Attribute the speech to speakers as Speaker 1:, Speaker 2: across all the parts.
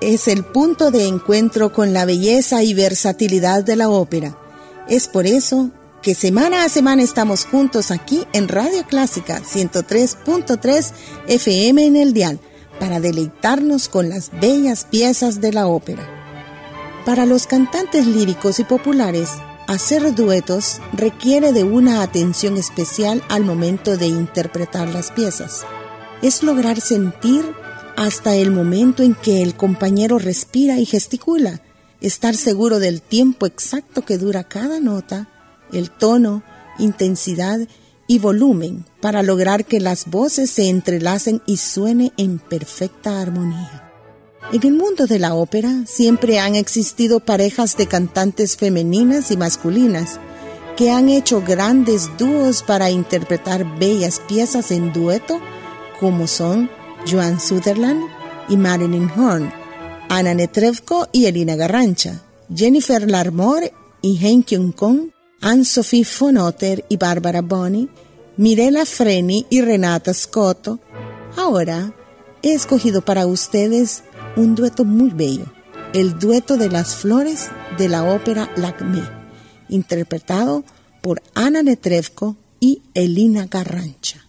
Speaker 1: Es el punto de encuentro con la belleza y versatilidad de la ópera. Es por eso que semana a semana estamos juntos aquí en Radio Clásica 103.3 FM en el dial para deleitarnos con las bellas piezas de la ópera. Para los cantantes líricos y populares, hacer duetos requiere de una atención especial al momento de interpretar las piezas. Es lograr sentir hasta el momento en que el compañero respira y gesticula, estar seguro del tiempo exacto que dura cada nota, el tono, intensidad y volumen para lograr que las voces se entrelacen y suene en perfecta armonía. En el mundo de la ópera siempre han existido parejas de cantantes femeninas y masculinas que han hecho grandes dúos para interpretar bellas piezas en dueto como son Joan Sutherland y Marilyn Horn, Anna Netrebko y Elina Garrancha, Jennifer Larmore y Hein Kyung Kong, Anne-Sophie von Otter y Barbara Bonney, Mirella Freni y Renata Scotto. Ahora he escogido para ustedes un dueto muy bello, el dueto de las flores de la ópera Lacme, interpretado por Anna Netrebko y Elina Garrancha.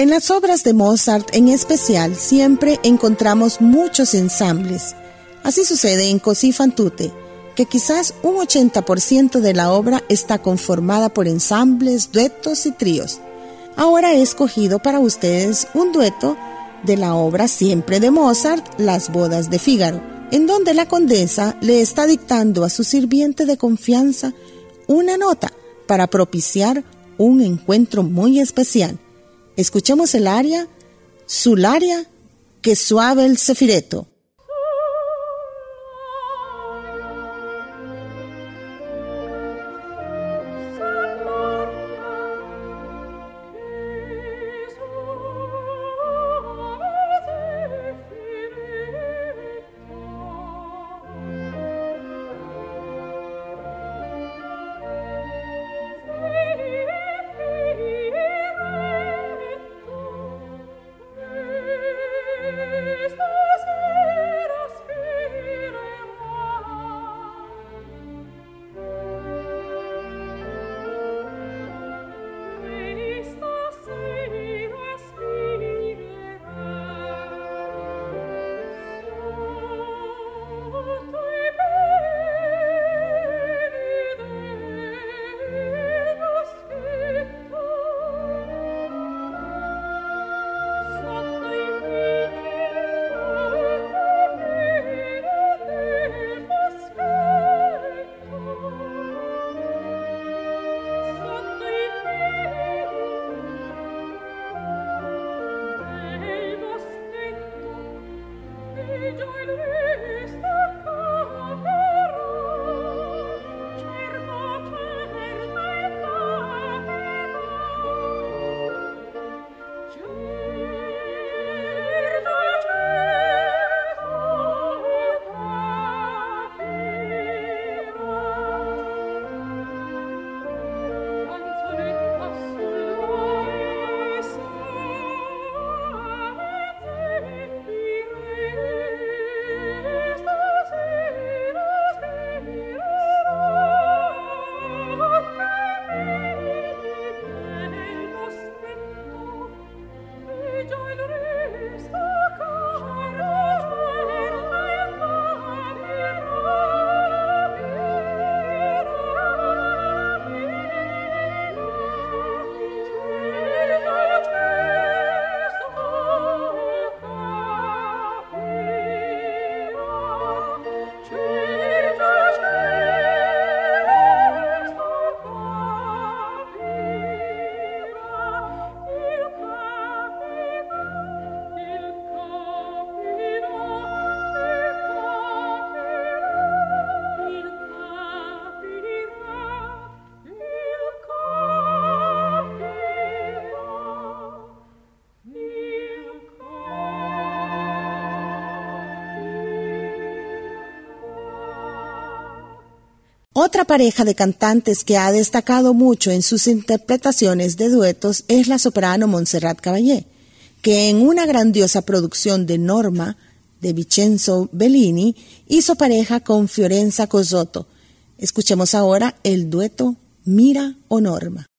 Speaker 2: En las obras de Mozart en especial siempre encontramos muchos ensambles. Así sucede en Così fan tutte, que quizás un 80% de la obra está conformada por ensambles, duetos y tríos. Ahora he escogido para ustedes un dueto de la obra siempre de Mozart, Las bodas de Fígaro, en donde la condesa le está dictando a su sirviente de confianza una nota para propiciar un encuentro muy especial. Escuchemos el aria, Sularia, que suave el cefireto. Otra pareja de cantantes que ha destacado mucho en sus interpretaciones de duetos es la soprano Montserrat Caballé, que en una grandiosa producción de Norma de Vincenzo Bellini hizo pareja con Fiorenza Cosotto. Escuchemos ahora el dueto Mira o Norma.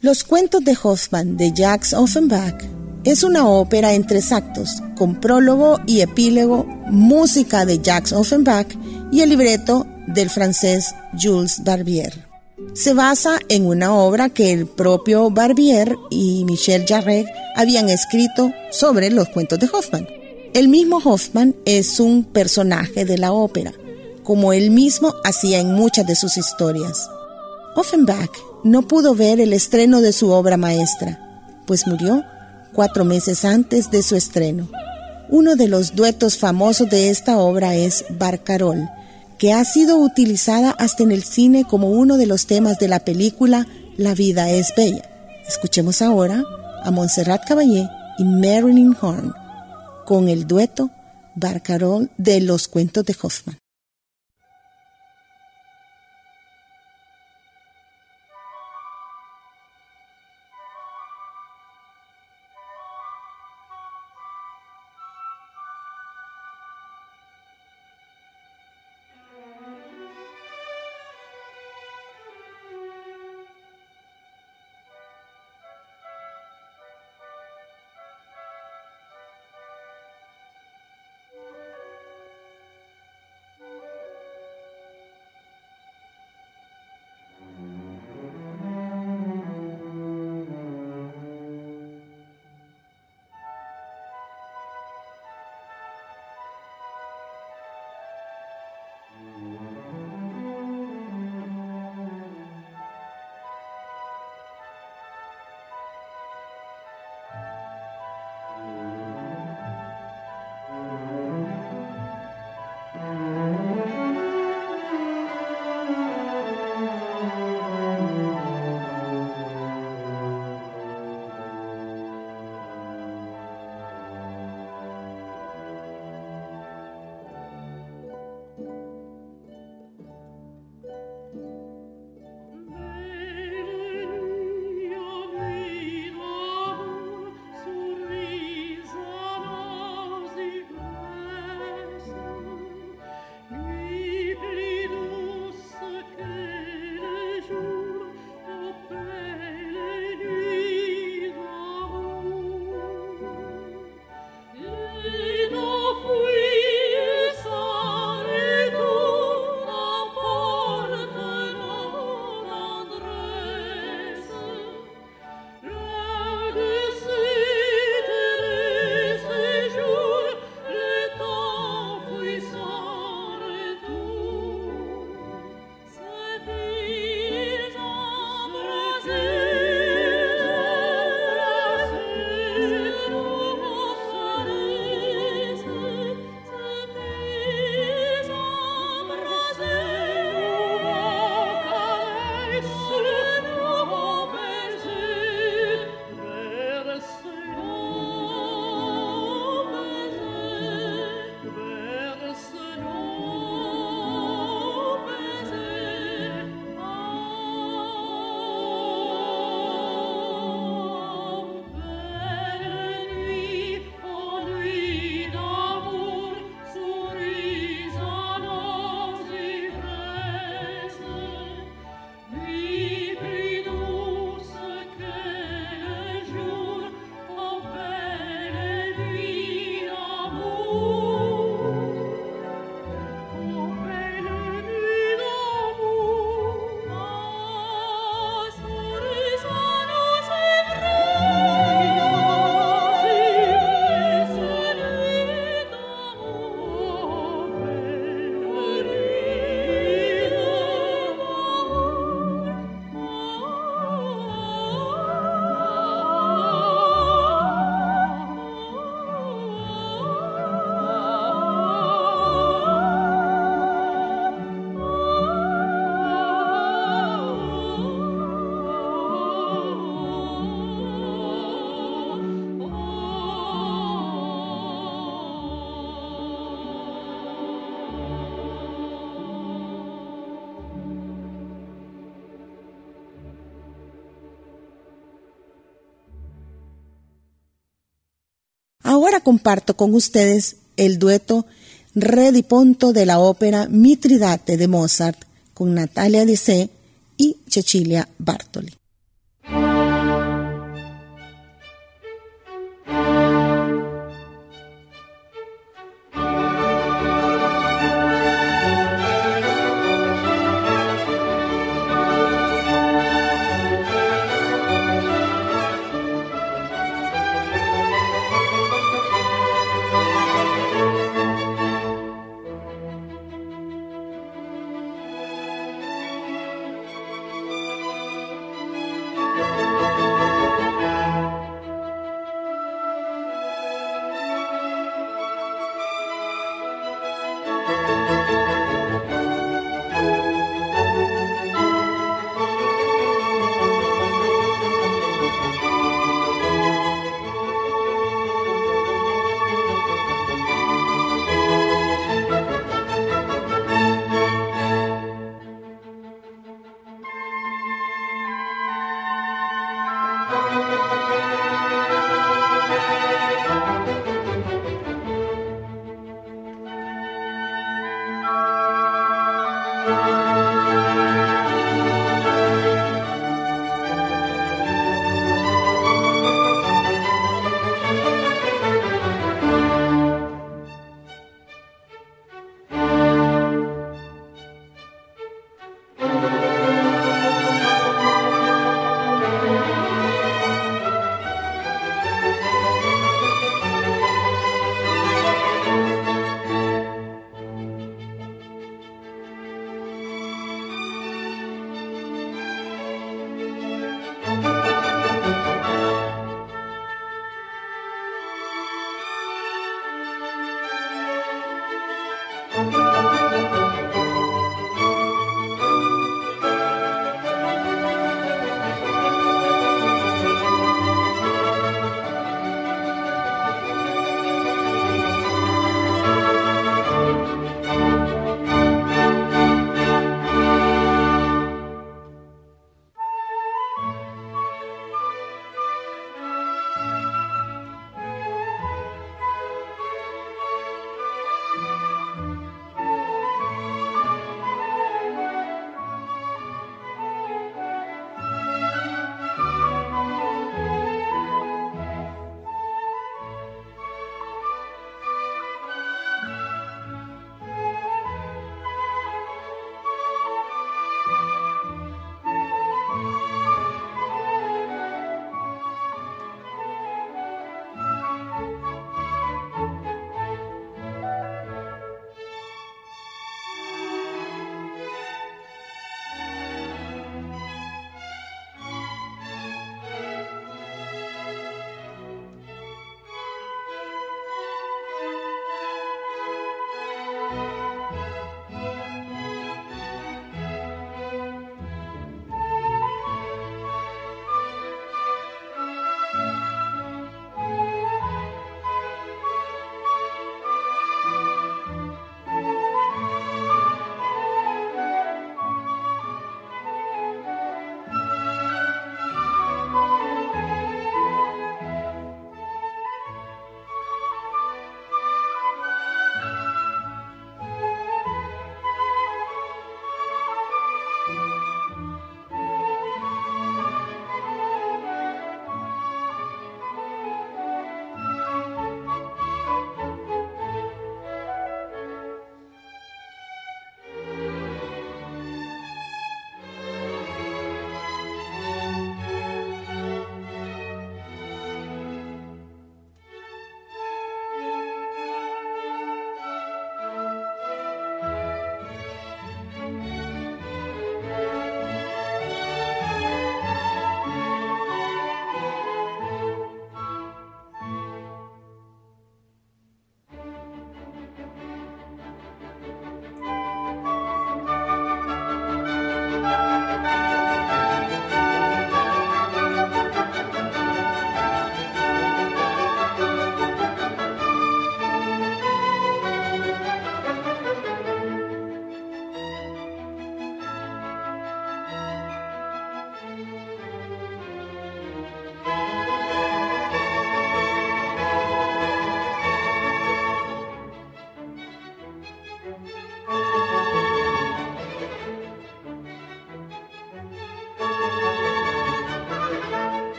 Speaker 1: Los cuentos de Hoffman de Jacques Offenbach es una ópera en tres actos, con prólogo y epílogo, música de Jacques Offenbach y el libreto del francés Jules Barbier. Se basa en una obra que el propio Barbier y Michel Jarre habían escrito sobre los cuentos de Hoffman. El mismo Hoffman es un personaje de la ópera, como él mismo hacía en muchas de sus historias. Offenbach no pudo ver el estreno de su obra maestra, pues murió cuatro meses antes de su estreno. Uno de los duetos famosos de esta obra es Barcarol, que ha sido utilizada hasta en el cine como uno de los temas de la película La vida es bella. Escuchemos ahora a Montserrat Caballé y Marilyn Horn con el dueto Barcarol de los cuentos de Hoffman. Comparto con ustedes el dueto Rediponto de la ópera Mitridate de Mozart con Natalia Dicé y Cecilia Bartoli.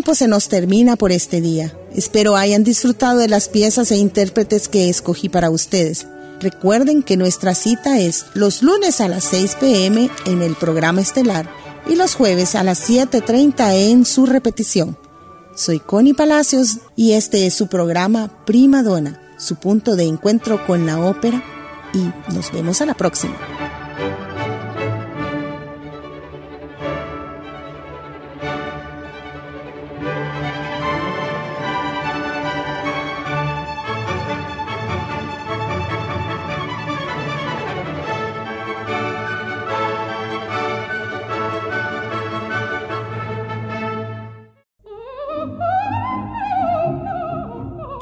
Speaker 1: Tiempo se nos termina por este día. Espero hayan disfrutado de las piezas e intérpretes que escogí para ustedes. Recuerden que nuestra cita es los lunes a las 6 pm en el programa estelar y los jueves a las 7.30 en su repetición. Soy Connie Palacios y este es su programa Prima Donna, su punto de encuentro con la ópera y nos vemos a la próxima.